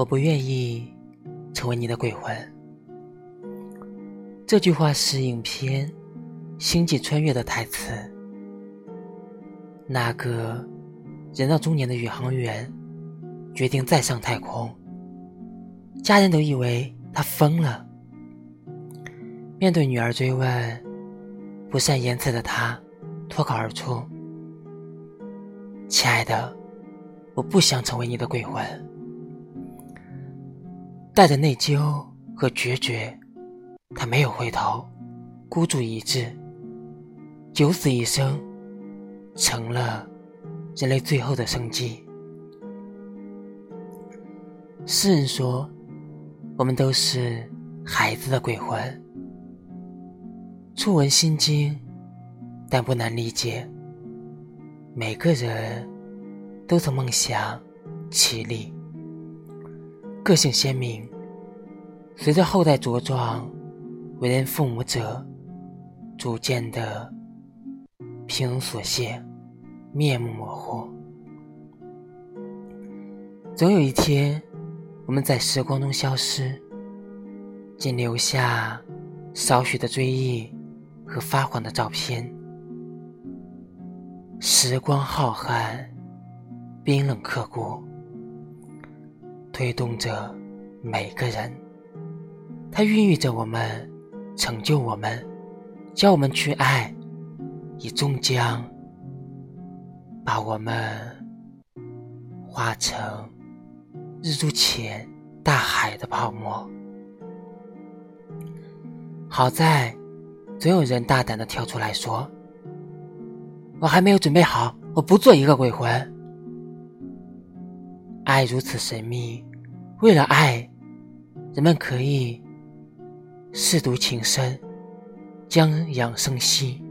我不愿意成为你的鬼魂。这句话是影片《星际穿越》的台词。那个人到中年的宇航员决定再上太空，家人都以为他疯了。面对女儿追问，不善言辞的他脱口而出：“亲爱的，我不想成为你的鬼魂。”带着内疚和决绝，他没有回头，孤注一掷，九死一生，成了人类最后的生机。诗人说：“我们都是孩子的鬼魂。”初闻心经，但不难理解。每个人都曾梦想起立。个性鲜明，随着后代茁壮，为人父母者逐渐的平庸所现，面目模糊。总有一天，我们在时光中消失，仅留下少许的追忆和发黄的照片。时光浩瀚，冰冷刻骨。推动着每个人，它孕育着我们，成就我们，教我们去爱，也终将把我们化成日出前大海的泡沫。好在，总有人大胆的跳出来说：“我还没有准备好，我不做一个鬼魂。”爱如此神秘。为了爱，人们可以舐犊情深，将养生息，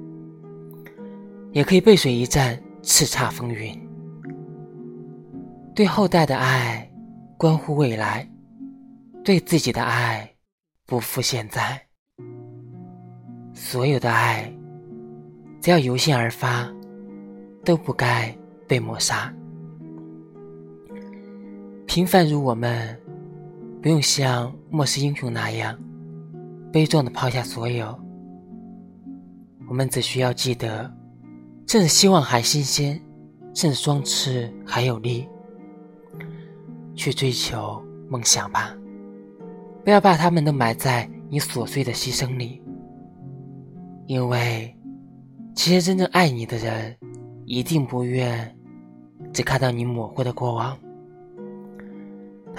也可以背水一战，叱咤风云。对后代的爱，关乎未来；对自己的爱，不负现在。所有的爱，只要由心而发，都不该被抹杀。平凡如我们，不用像末世英雄那样悲壮的抛下所有。我们只需要记得，趁着希望还新鲜，趁着双翅还有力，去追求梦想吧。不要把他们都埋在你琐碎的牺牲里，因为其实真正爱你的人，一定不愿只看到你模糊的过往。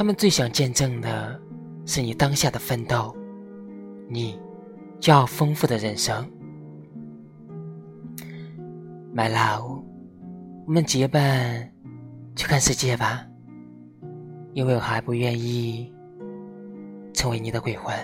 他们最想见证的是你当下的奋斗，你骄傲丰富的人生。My love，我们结伴去看世界吧，因为我还不愿意成为你的鬼魂。